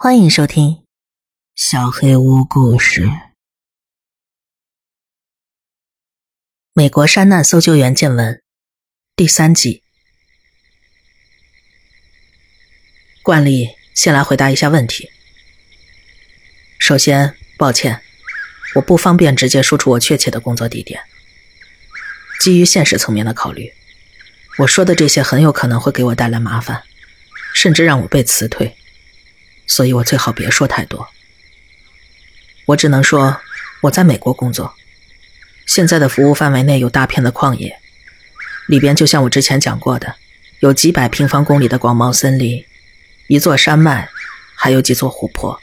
欢迎收听《小黑屋故事》。美国山难搜救员见闻第三集。惯例，先来回答一下问题。首先，抱歉，我不方便直接说出我确切的工作地点。基于现实层面的考虑，我说的这些很有可能会给我带来麻烦，甚至让我被辞退。所以我最好别说太多。我只能说，我在美国工作，现在的服务范围内有大片的旷野，里边就像我之前讲过的，有几百平方公里的广袤森林，一座山脉，还有几座湖泊。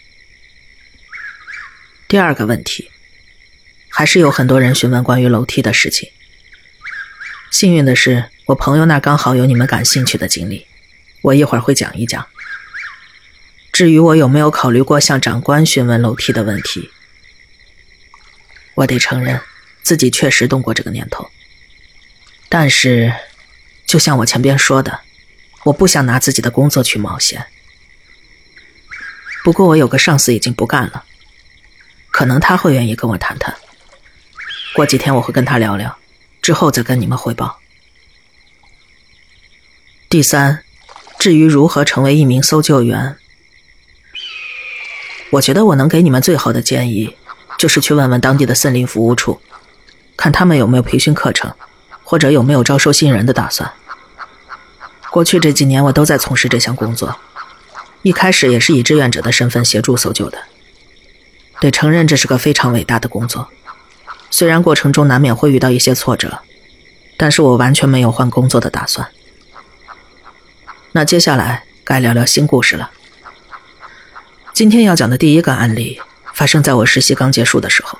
第二个问题，还是有很多人询问关于楼梯的事情。幸运的是，我朋友那刚好有你们感兴趣的经历，我一会儿会讲一讲。至于我有没有考虑过向长官询问楼梯的问题，我得承认，自己确实动过这个念头。但是，就像我前边说的，我不想拿自己的工作去冒险。不过我有个上司已经不干了，可能他会愿意跟我谈谈。过几天我会跟他聊聊，之后再跟你们汇报。第三，至于如何成为一名搜救员。我觉得我能给你们最好的建议，就是去问问当地的森林服务处，看他们有没有培训课程，或者有没有招收新人的打算。过去这几年我都在从事这项工作，一开始也是以志愿者的身份协助搜救的。得承认这是个非常伟大的工作，虽然过程中难免会遇到一些挫折，但是我完全没有换工作的打算。那接下来该聊聊新故事了。今天要讲的第一个案例发生在我实习刚结束的时候。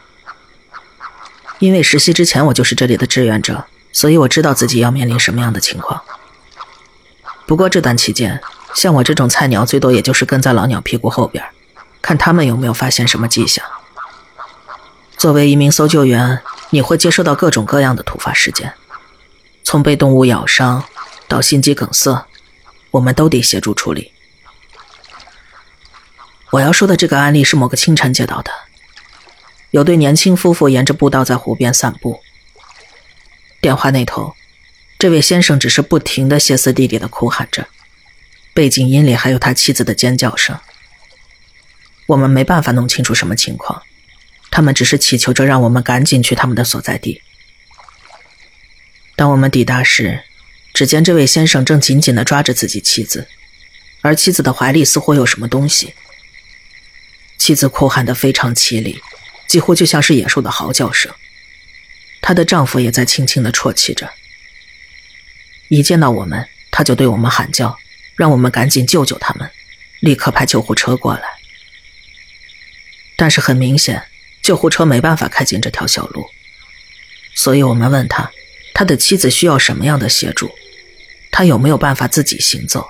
因为实习之前我就是这里的志愿者，所以我知道自己要面临什么样的情况。不过这段期间，像我这种菜鸟，最多也就是跟在老鸟屁股后边，看他们有没有发现什么迹象。作为一名搜救员，你会接收到各种各样的突发事件，从被动物咬伤到心肌梗塞，我们都得协助处理。我要说的这个案例是某个清晨接到的，有对年轻夫妇沿着步道在湖边散步。电话那头，这位先生只是不停的歇斯底里的哭喊着，背景音里还有他妻子的尖叫声。我们没办法弄清楚什么情况，他们只是祈求着让我们赶紧去他们的所在地。当我们抵达时，只见这位先生正紧紧的抓着自己妻子，而妻子的怀里似乎有什么东西。妻子哭喊得非常凄厉，几乎就像是野兽的嚎叫声。她的丈夫也在轻轻的啜泣着。一见到我们，他就对我们喊叫，让我们赶紧救救他们，立刻派救护车过来。但是很明显，救护车没办法开进这条小路，所以我们问他，他的妻子需要什么样的协助，他有没有办法自己行走。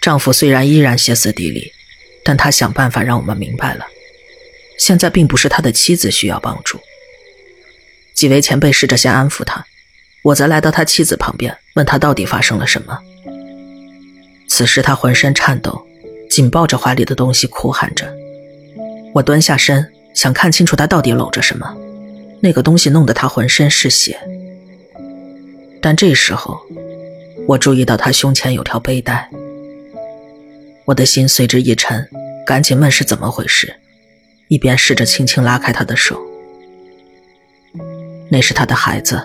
丈夫虽然依然歇斯底里。但他想办法让我们明白了，现在并不是他的妻子需要帮助。几位前辈试着先安抚他，我则来到他妻子旁边，问他到底发生了什么。此时他浑身颤抖，紧抱着怀里的东西哭喊着。我蹲下身，想看清楚他到底搂着什么。那个东西弄得他浑身是血。但这时候，我注意到他胸前有条背带。我的心随之一沉，赶紧问是怎么回事，一边试着轻轻拉开他的手。那是他的孩子，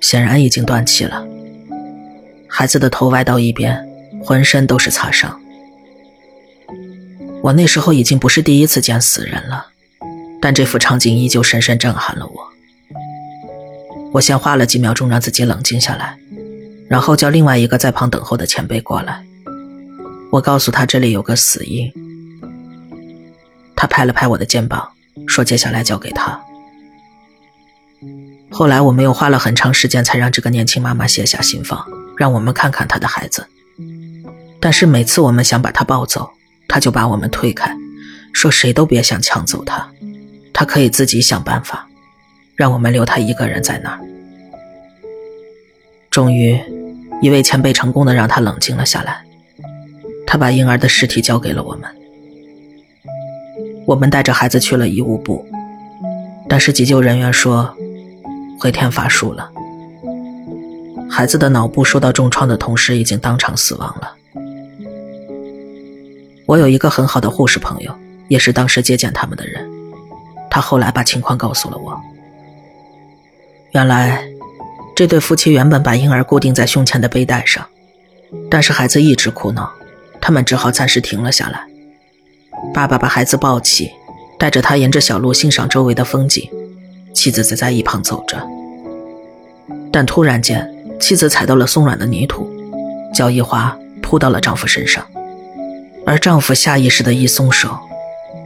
显然已经断气了。孩子的头歪到一边，浑身都是擦伤。我那时候已经不是第一次见死人了，但这幅场景依旧深深震撼了我。我先花了几秒钟让自己冷静下来，然后叫另外一个在旁等候的前辈过来。我告诉他这里有个死因，他拍了拍我的肩膀，说：“接下来交给他。”后来我们又花了很长时间才让这个年轻妈妈卸下心防，让我们看看她的孩子。但是每次我们想把她抱走，她就把我们推开，说：“谁都别想抢走她，她可以自己想办法，让我们留她一个人在那儿。”终于，一位前辈成功的让她冷静了下来。他把婴儿的尸体交给了我们。我们带着孩子去了医务部，但是急救人员说，回天乏术了。孩子的脑部受到重创的同时，已经当场死亡了。我有一个很好的护士朋友，也是当时接见他们的人，他后来把情况告诉了我。原来，这对夫妻原本把婴儿固定在胸前的背带上，但是孩子一直哭闹，他们只好暂时停了下来。爸爸把孩子抱起，带着他沿着小路欣赏周围的风景，妻子则在一旁走着。但突然间，妻子踩到了松软的泥土，脚一滑，扑到了丈夫身上，而丈夫下意识的一松手，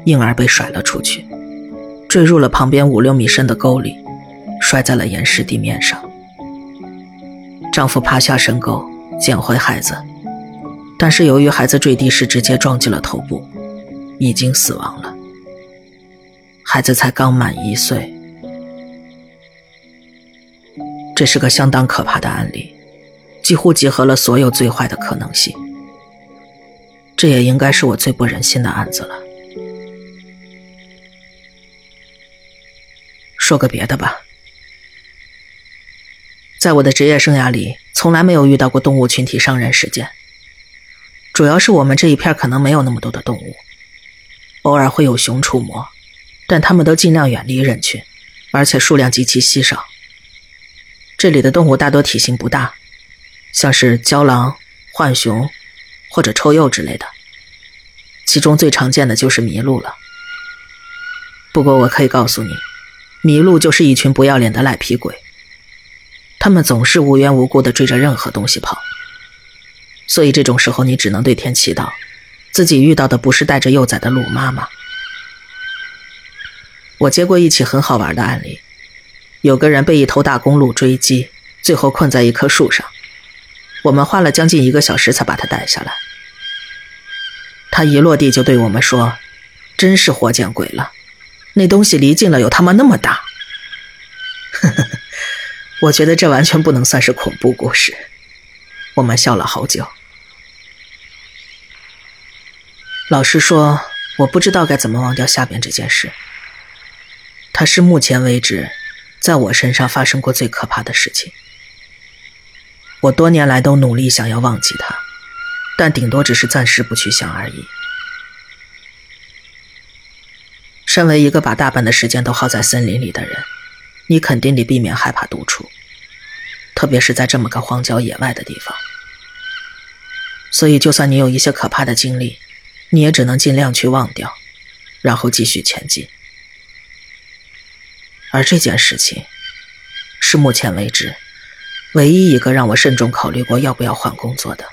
婴儿被甩了出去，坠入了旁边五六米深的沟里，摔在了岩石地面上。丈夫爬下深沟捡回孩子，但是由于孩子坠地时直接撞击了头部。已经死亡了，孩子才刚满一岁，这是个相当可怕的案例，几乎集合了所有最坏的可能性。这也应该是我最不忍心的案子了。说个别的吧，在我的职业生涯里，从来没有遇到过动物群体伤人事件，主要是我们这一片可能没有那么多的动物。偶尔会有熊出没，但它们都尽量远离人群，而且数量极其稀少。这里的动物大多体型不大，像是郊狼、浣熊或者臭鼬之类的。其中最常见的就是麋鹿了。不过我可以告诉你，麋鹿就是一群不要脸的赖皮鬼，他们总是无缘无故的追着任何东西跑。所以这种时候，你只能对天祈祷。自己遇到的不是带着幼崽的鹿妈妈。我接过一起很好玩的案例，有个人被一头大公鹿追击，最后困在一棵树上，我们花了将近一个小时才把他带下来。他一落地就对我们说：“真是活见鬼了，那东西离近了有他妈那么大。”呵呵呵，我觉得这完全不能算是恐怖故事。我们笑了好久。老实说，我不知道该怎么忘掉下边这件事。它是目前为止，在我身上发生过最可怕的事情。我多年来都努力想要忘记它，但顶多只是暂时不去想而已。身为一个把大半的时间都耗在森林里的人，你肯定得避免害怕独处，特别是在这么个荒郊野外的地方。所以，就算你有一些可怕的经历，你也只能尽量去忘掉，然后继续前进。而这件事情，是目前为止唯一一个让我慎重考虑过要不要换工作的。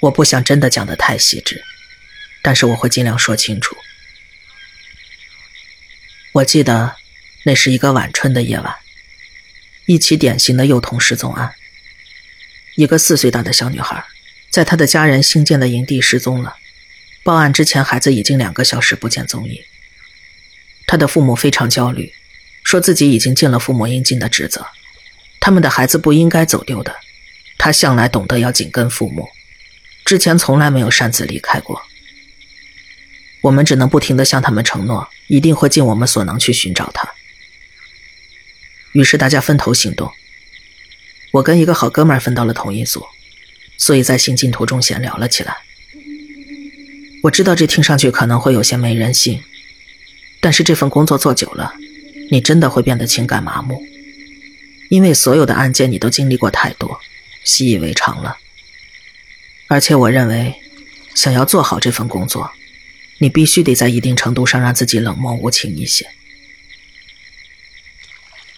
我不想真的讲的太细致，但是我会尽量说清楚。我记得，那是一个晚春的夜晚，一起典型的幼童失踪案，一个四岁大的小女孩。在他的家人新建的营地失踪了。报案之前，孩子已经两个小时不见踪影。他的父母非常焦虑，说自己已经尽了父母应尽的职责，他们的孩子不应该走丢的。他向来懂得要紧跟父母，之前从来没有擅自离开过。我们只能不停的向他们承诺，一定会尽我们所能去寻找他。于是大家分头行动。我跟一个好哥们分到了同一组。所以在行进途中闲聊了起来。我知道这听上去可能会有些没人性，但是这份工作做久了，你真的会变得情感麻木，因为所有的案件你都经历过太多，习以为常了。而且我认为，想要做好这份工作，你必须得在一定程度上让自己冷漠无情一些。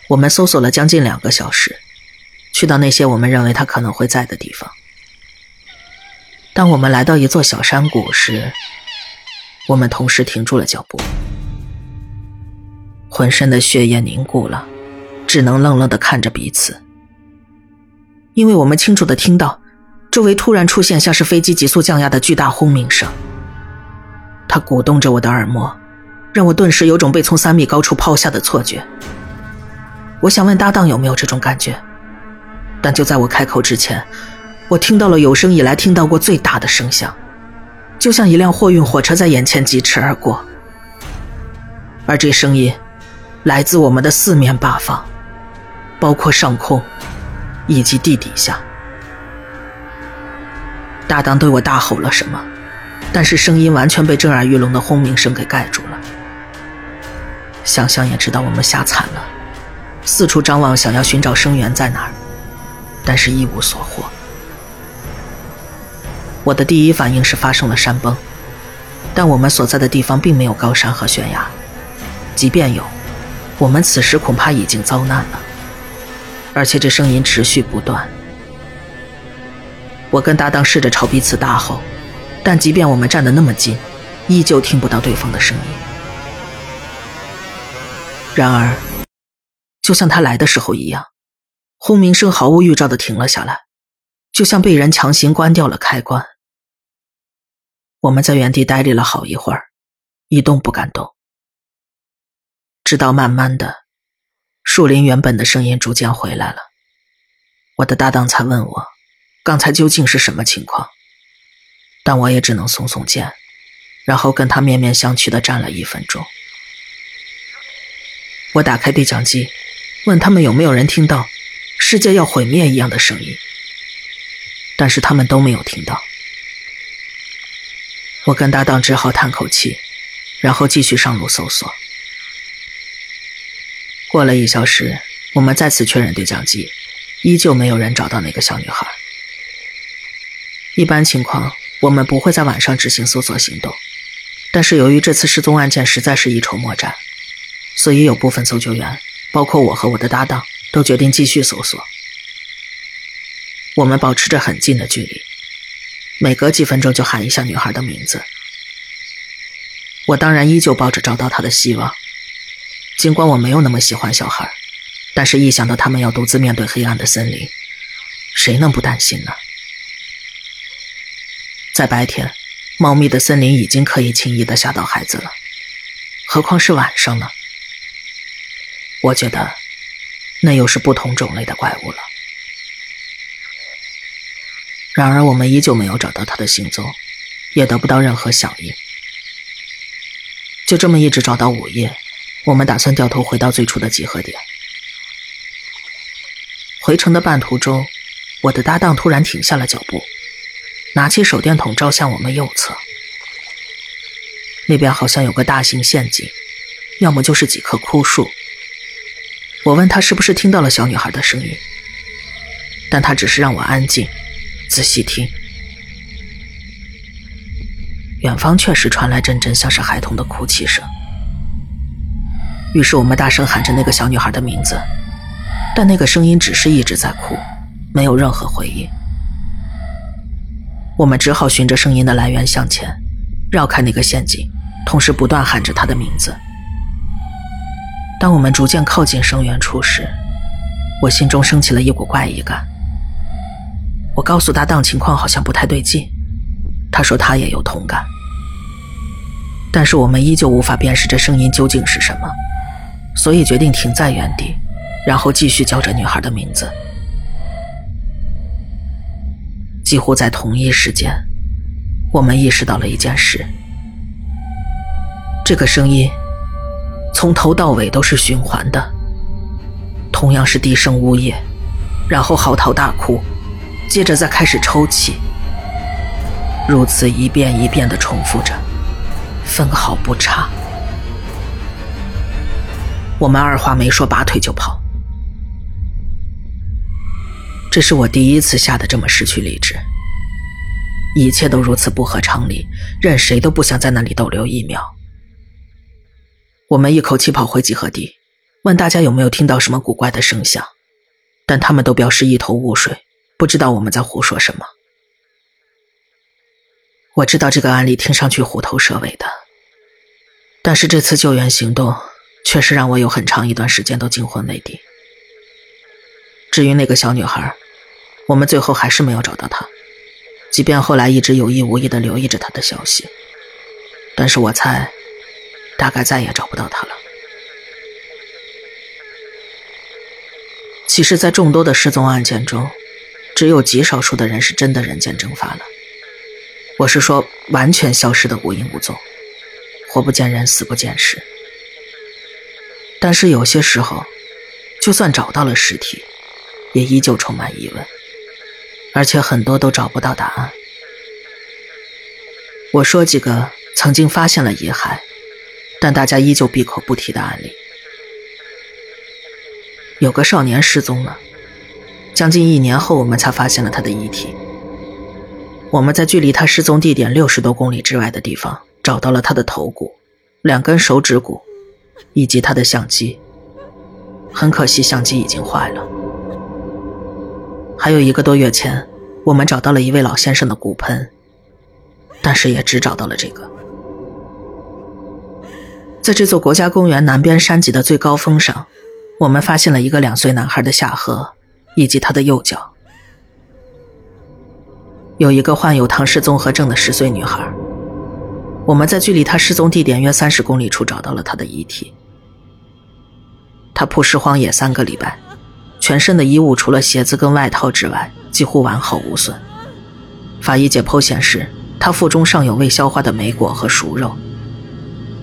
我们搜索了将近两个小时，去到那些我们认为他可能会在的地方。当我们来到一座小山谷时，我们同时停住了脚步，浑身的血液凝固了，只能愣愣的看着彼此。因为我们清楚的听到，周围突然出现像是飞机急速降压的巨大轰鸣声，它鼓动着我的耳膜，让我顿时有种被从三米高处抛下的错觉。我想问搭档有没有这种感觉，但就在我开口之前。我听到了有生以来听到过最大的声响，就像一辆货运火车在眼前疾驰而过。而这声音来自我们的四面八方，包括上空以及地底下。搭档对我大吼了什么，但是声音完全被震耳欲聋的轰鸣声给盖住了。想想也知道我们吓惨了，四处张望，想要寻找声源在哪儿，但是一无所获。我的第一反应是发生了山崩，但我们所在的地方并没有高山和悬崖，即便有，我们此时恐怕已经遭难了，而且这声音持续不断。我跟搭档试着朝彼此大吼，但即便我们站得那么近，依旧听不到对方的声音。然而，就像他来的时候一样，轰鸣声毫无预兆地停了下来，就像被人强行关掉了开关。我们在原地呆立了好一会儿，一动不敢动，直到慢慢的，树林原本的声音逐渐回来了，我的搭档才问我。刚才究竟是什么情况？但我也只能耸耸肩，然后跟他面面相觑的站了一分钟。我打开对讲机，问他们有没有人听到世界要毁灭一样的声音，但是他们都没有听到。我跟搭档只好叹口气，然后继续上路搜索。过了一小时，我们再次确认对讲机，依旧没有人找到那个小女孩。一般情况，我们不会在晚上执行搜索行动，但是由于这次失踪案件实在是一筹莫展，所以有部分搜救员，包括我和我的搭档，都决定继续搜索。我们保持着很近的距离，每隔几分钟就喊一下女孩的名字。我当然依旧抱着找到她的希望，尽管我没有那么喜欢小孩，但是一想到他们要独自面对黑暗的森林，谁能不担心呢？在白天，茂密的森林已经可以轻易的吓到孩子了，何况是晚上呢？我觉得，那又是不同种类的怪物了。然而，我们依旧没有找到他的行踪，也得不到任何响应。就这么一直找到午夜，我们打算掉头回到最初的集合点。回程的半途中，我的搭档突然停下了脚步。拿起手电筒照向我们右侧，那边好像有个大型陷阱，要么就是几棵枯树。我问他是不是听到了小女孩的声音，但他只是让我安静，仔细听。远方确实传来阵阵像是孩童的哭泣声，于是我们大声喊着那个小女孩的名字，但那个声音只是一直在哭，没有任何回应。我们只好循着声音的来源向前，绕开那个陷阱，同时不断喊着她的名字。当我们逐渐靠近声源处时，我心中升起了一股怪异感。我告诉搭档情况好像不太对劲，他说他也有同感，但是我们依旧无法辨识这声音究竟是什么，所以决定停在原地，然后继续叫着女孩的名字。几乎在同一时间，我们意识到了一件事：这个声音从头到尾都是循环的，同样是低声呜咽，然后嚎啕大哭，接着再开始抽泣，如此一遍一遍的重复着，分毫不差。我们二话没说，拔腿就跑。这是我第一次吓得这么失去理智，一切都如此不合常理，任谁都不想在那里逗留一秒。我们一口气跑回集合地，问大家有没有听到什么古怪的声响，但他们都表示一头雾水，不知道我们在胡说什么。我知道这个案例听上去虎头蛇尾的，但是这次救援行动确实让我有很长一段时间都惊魂未定。至于那个小女孩，我们最后还是没有找到她，即便后来一直有意无意的留意着她的消息，但是我猜，大概再也找不到她了。其实，在众多的失踪案件中，只有极少数的人是真的人间蒸发了。我是说，完全消失的无影无踪，活不见人，死不见尸。但是有些时候，就算找到了尸体，也依旧充满疑问，而且很多都找不到答案。我说几个曾经发现了遗骸，但大家依旧闭口不提的案例。有个少年失踪了，将近一年后，我们才发现了他的遗体。我们在距离他失踪地点六十多公里之外的地方找到了他的头骨、两根手指骨，以及他的相机。很可惜，相机已经坏了。还有一个多月前，我们找到了一位老先生的骨盆，但是也只找到了这个。在这座国家公园南边山脊的最高峰上。我们发现了一个两岁男孩的下颌，以及他的右脚。有一个患有唐氏综合症的十岁女孩。我们在距离她失踪地点约三十公里处找到了她的遗体。她曝尸荒野三个礼拜，全身的衣物除了鞋子跟外套之外，几乎完好无损。法医解剖显示，她腹中尚有未消化的莓果和熟肉。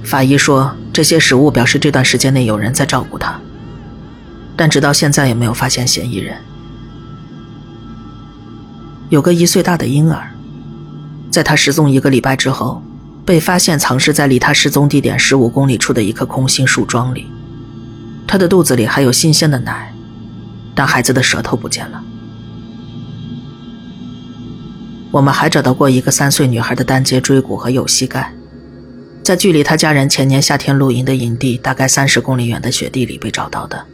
法医说，这些食物表示这段时间内有人在照顾她。但直到现在也没有发现嫌疑人。有个一岁大的婴儿，在他失踪一个礼拜之后，被发现藏尸在离他失踪地点十五公里处的一棵空心树桩里。他的肚子里还有新鲜的奶，但孩子的舌头不见了。我们还找到过一个三岁女孩的单节椎骨和右膝盖，在距离他家人前年夏天露营的营地大概三十公里远的雪地里被找到的。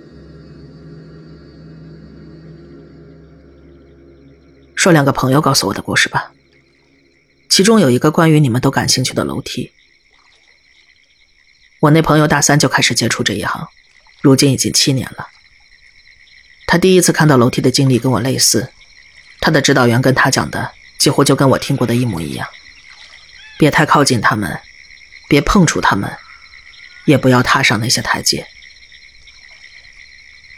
说两个朋友告诉我的故事吧。其中有一个关于你们都感兴趣的楼梯。我那朋友大三就开始接触这一行，如今已经七年了。他第一次看到楼梯的经历跟我类似，他的指导员跟他讲的几乎就跟我听过的一模一样：别太靠近他们，别碰触他们，也不要踏上那些台阶。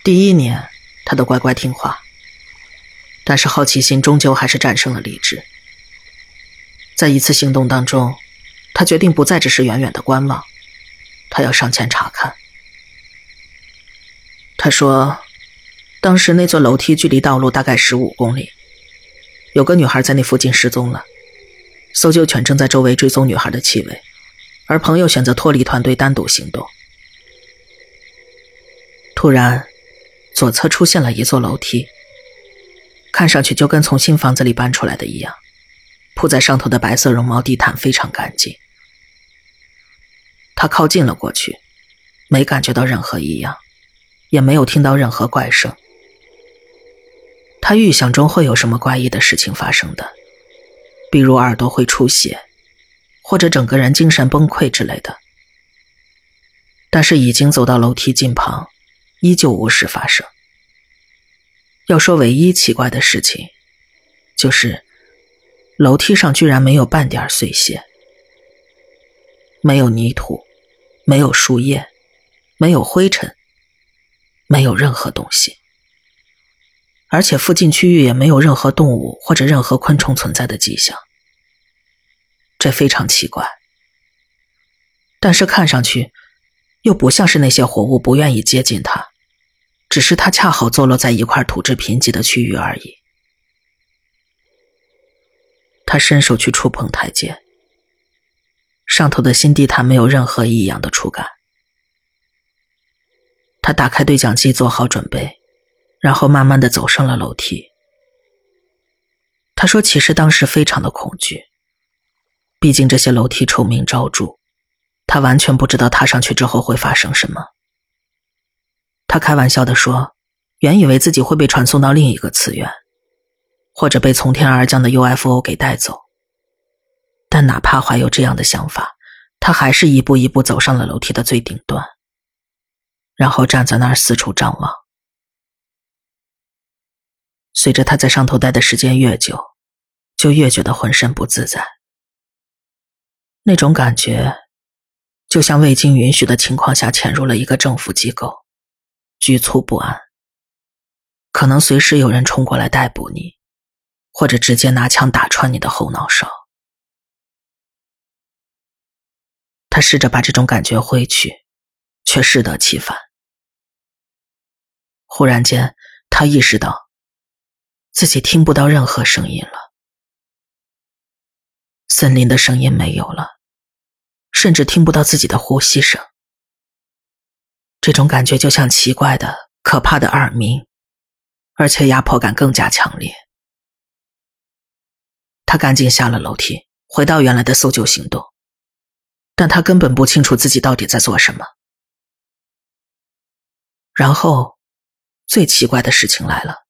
第一年，他都乖乖听话。但是好奇心终究还是战胜了理智。在一次行动当中，他决定不再只是远远的观望，他要上前查看。他说，当时那座楼梯距离道路大概十五公里，有个女孩在那附近失踪了，搜救犬正在周围追踪女孩的气味，而朋友选择脱离团队单独行动。突然，左侧出现了一座楼梯。看上去就跟从新房子里搬出来的一样，铺在上头的白色绒毛地毯非常干净。他靠近了过去，没感觉到任何异样，也没有听到任何怪声。他预想中会有什么怪异的事情发生的，比如耳朵会出血，或者整个人精神崩溃之类的。但是已经走到楼梯近旁，依旧无事发生。要说唯一奇怪的事情，就是楼梯上居然没有半点碎屑，没有泥土，没有树叶，没有灰尘，没有任何东西，而且附近区域也没有任何动物或者任何昆虫存在的迹象，这非常奇怪。但是看上去又不像是那些活物不愿意接近它。只是它恰好坐落在一块土质贫瘠的区域而已。他伸手去触碰台阶，上头的新地毯没有任何异样的触感。他打开对讲机，做好准备，然后慢慢的走上了楼梯。他说：“其实当时非常的恐惧，毕竟这些楼梯臭名昭著，他完全不知道踏上去之后会发生什么。”他开玩笑的说：“原以为自己会被传送到另一个次元，或者被从天而降的 UFO 给带走。但哪怕怀有这样的想法，他还是一步一步走上了楼梯的最顶端，然后站在那儿四处张望。随着他在上头待的时间越久，就越觉得浑身不自在。那种感觉，就像未经允许的情况下潜入了一个政府机构。”局促不安，可能随时有人冲过来逮捕你，或者直接拿枪打穿你的后脑勺。他试着把这种感觉挥去，却适得其反。忽然间，他意识到自己听不到任何声音了，森林的声音没有了，甚至听不到自己的呼吸声。这种感觉就像奇怪的、可怕的耳鸣，而且压迫感更加强烈。他赶紧下了楼梯，回到原来的搜救行动。但他根本不清楚自己到底在做什么。然后，最奇怪的事情来了。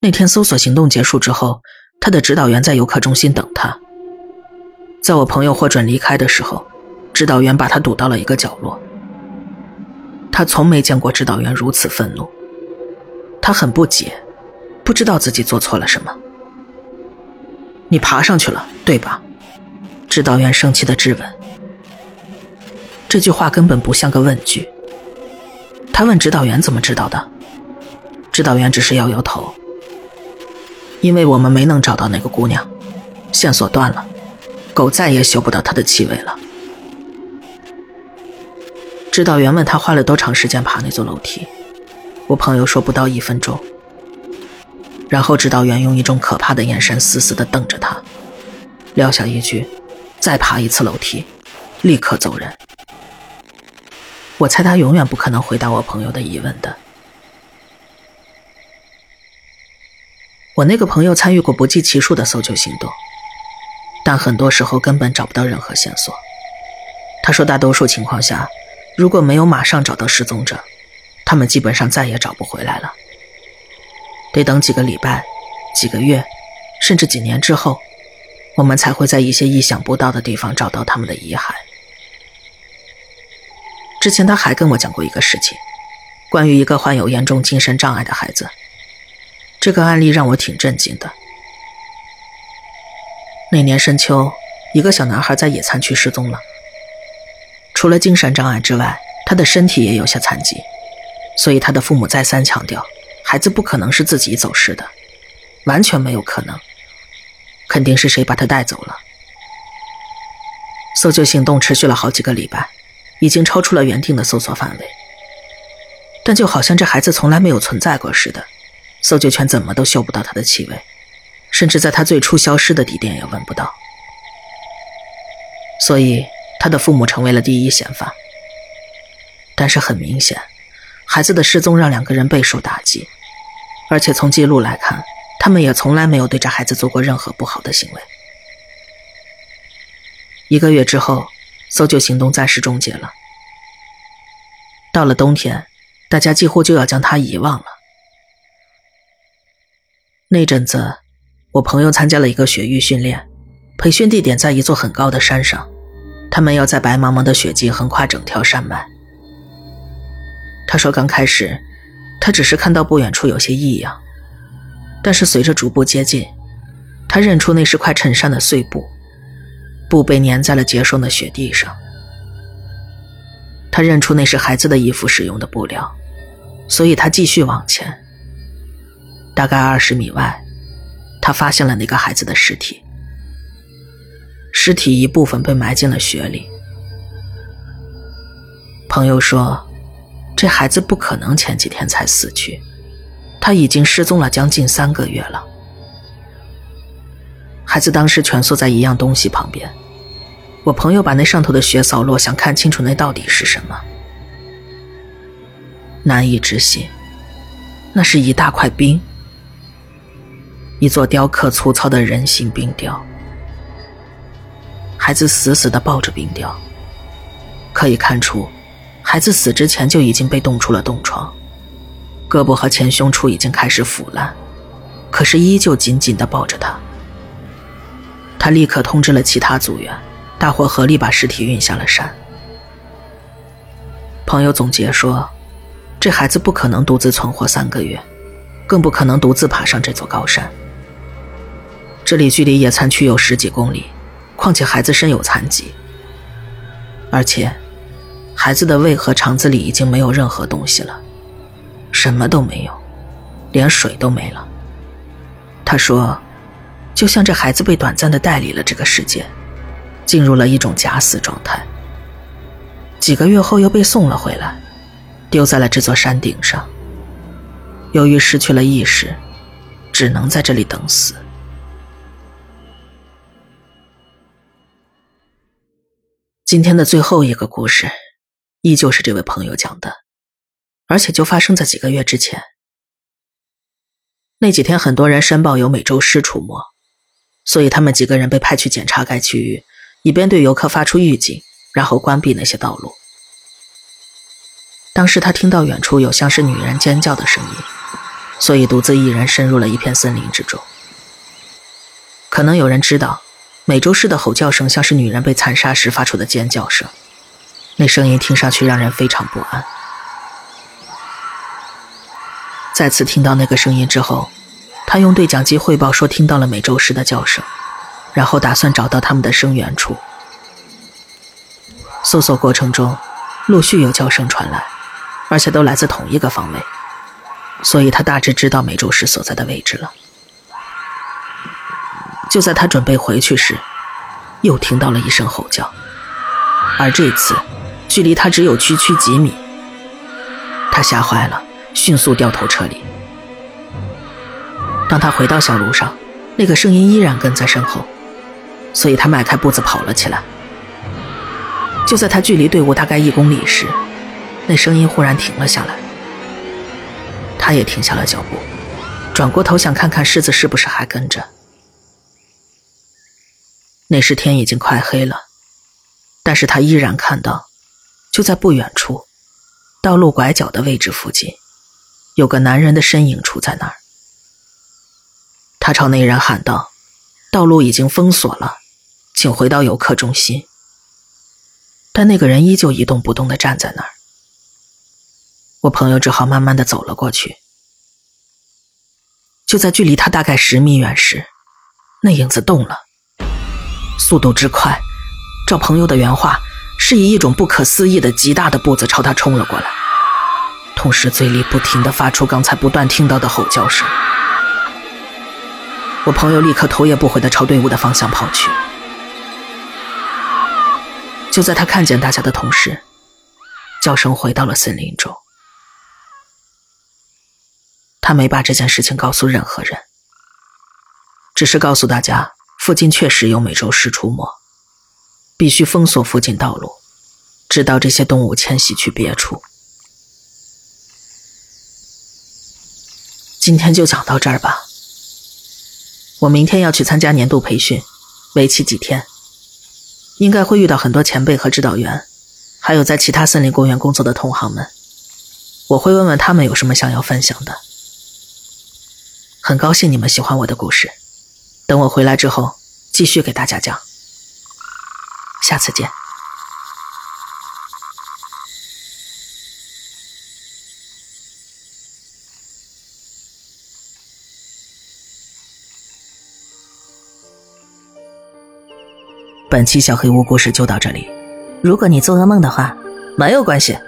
那天搜索行动结束之后，他的指导员在游客中心等他。在我朋友获准离开的时候，指导员把他堵到了一个角落。他从没见过指导员如此愤怒，他很不解，不知道自己做错了什么。你爬上去了，对吧？指导员生气的质问：“这句话根本不像个问句。”他问指导员怎么知道的，指导员只是摇摇头：“因为我们没能找到那个姑娘，线索断了，狗再也嗅不到她的气味了。”指导员问他花了多长时间爬那座楼梯，我朋友说不到一分钟。然后指导员用一种可怕的眼神死死地瞪着他，撂下一句。再爬一次楼梯，立刻走人。我猜他永远不可能回答我朋友的疑问的。我那个朋友参与过不计其数的搜救行动，但很多时候根本找不到任何线索。他说，大多数情况下，如果没有马上找到失踪者，他们基本上再也找不回来了。得等几个礼拜、几个月，甚至几年之后。我们才会在一些意想不到的地方找到他们的遗骸。之前他还跟我讲过一个事情，关于一个患有严重精神障碍的孩子。这个案例让我挺震惊的。那年深秋，一个小男孩在野餐区失踪了。除了精神障碍之外，他的身体也有些残疾，所以他的父母再三强调，孩子不可能是自己走失的，完全没有可能。肯定是谁把他带走了。搜救行动持续了好几个礼拜，已经超出了原定的搜索范围。但就好像这孩子从来没有存在过似的，搜救犬怎么都嗅不到他的气味，甚至在他最初消失的地点也闻不到。所以他的父母成为了第一嫌犯。但是很明显，孩子的失踪让两个人备受打击，而且从记录来看。他们也从来没有对这孩子做过任何不好的行为。一个月之后，搜救行动暂时终结了。到了冬天，大家几乎就要将他遗忘了。那阵子，我朋友参加了一个雪域训练，培训地点在一座很高的山上，他们要在白茫茫的雪季横跨整条山脉。他说，刚开始，他只是看到不远处有些异样。但是随着逐步接近，他认出那是块衬衫的碎布，布被粘在了结霜的雪地上。他认出那是孩子的衣服使用的布料，所以他继续往前。大概二十米外，他发现了那个孩子的尸体。尸体一部分被埋进了雪里。朋友说，这孩子不可能前几天才死去。他已经失踪了将近三个月了。孩子当时蜷缩在一样东西旁边，我朋友把那上头的雪扫落，想看清楚那到底是什么。难以置信，那是一大块冰，一座雕刻粗糙的人形冰雕。孩子死死地抱着冰雕，可以看出，孩子死之前就已经被冻出了冻疮。胳膊和前胸处已经开始腐烂，可是依旧紧紧地抱着他。他立刻通知了其他组员，大伙合力把尸体运下了山。朋友总结说：“这孩子不可能独自存活三个月，更不可能独自爬上这座高山。这里距离野餐区有十几公里，况且孩子身有残疾，而且孩子的胃和肠子里已经没有任何东西了。”什么都没有，连水都没了。他说，就像这孩子被短暂的带离了这个世界，进入了一种假死状态。几个月后又被送了回来，丢在了这座山顶上。由于失去了意识，只能在这里等死。今天的最后一个故事，依旧是这位朋友讲的，而且就发生在几个月之前。那几天，很多人申报有美洲狮出没，所以他们几个人被派去检查该区域，以便对游客发出预警，然后关闭那些道路。当时他听到远处有像是女人尖叫的声音。所以独自一人深入了一片森林之中。可能有人知道，美洲狮的吼叫声像是女人被残杀时发出的尖叫声，那声音听上去让人非常不安。再次听到那个声音之后，他用对讲机汇报说听到了美洲狮的叫声，然后打算找到他们的声源处。搜索过程中，陆续有叫声传来，而且都来自同一个方位。所以他大致知道美洲狮所在的位置了。就在他准备回去时，又听到了一声吼叫，而这次距离他只有区区几米。他吓坏了，迅速掉头撤离。当他回到小路上，那个声音依然跟在身后，所以他迈开步子跑了起来。就在他距离队伍大概一公里时，那声音忽然停了下来。他也停下了脚步，转过头想看看狮子是不是还跟着。那时天已经快黑了，但是他依然看到，就在不远处，道路拐角的位置附近，有个男人的身影处在那儿。他朝那人喊道：“道路已经封锁了，请回到游客中心。”但那个人依旧一动不动的站在那儿。我朋友只好慢慢的走了过去。就在距离他大概十米远时，那影子动了，速度之快，照朋友的原话，是以一种不可思议的极大的步子朝他冲了过来，同时嘴里不停的发出刚才不断听到的吼叫声。我朋友立刻头也不回的朝队伍的方向跑去。就在他看见大家的同时，叫声回到了森林中。他没把这件事情告诉任何人，只是告诉大家，附近确实有美洲狮出没，必须封锁附近道路，直到这些动物迁徙去别处。今天就讲到这儿吧。我明天要去参加年度培训，为期几天，应该会遇到很多前辈和指导员，还有在其他森林公园工作的同行们，我会问问他们有什么想要分享的。很高兴你们喜欢我的故事，等我回来之后继续给大家讲。下次见。本期小黑屋故事就到这里。如果你做噩梦的话，没有关系，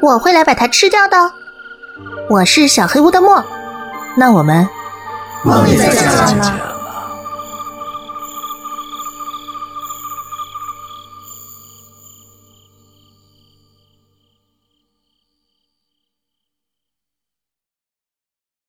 我会来把它吃掉的。我是小黑屋的墨，那我们。梦里再见了。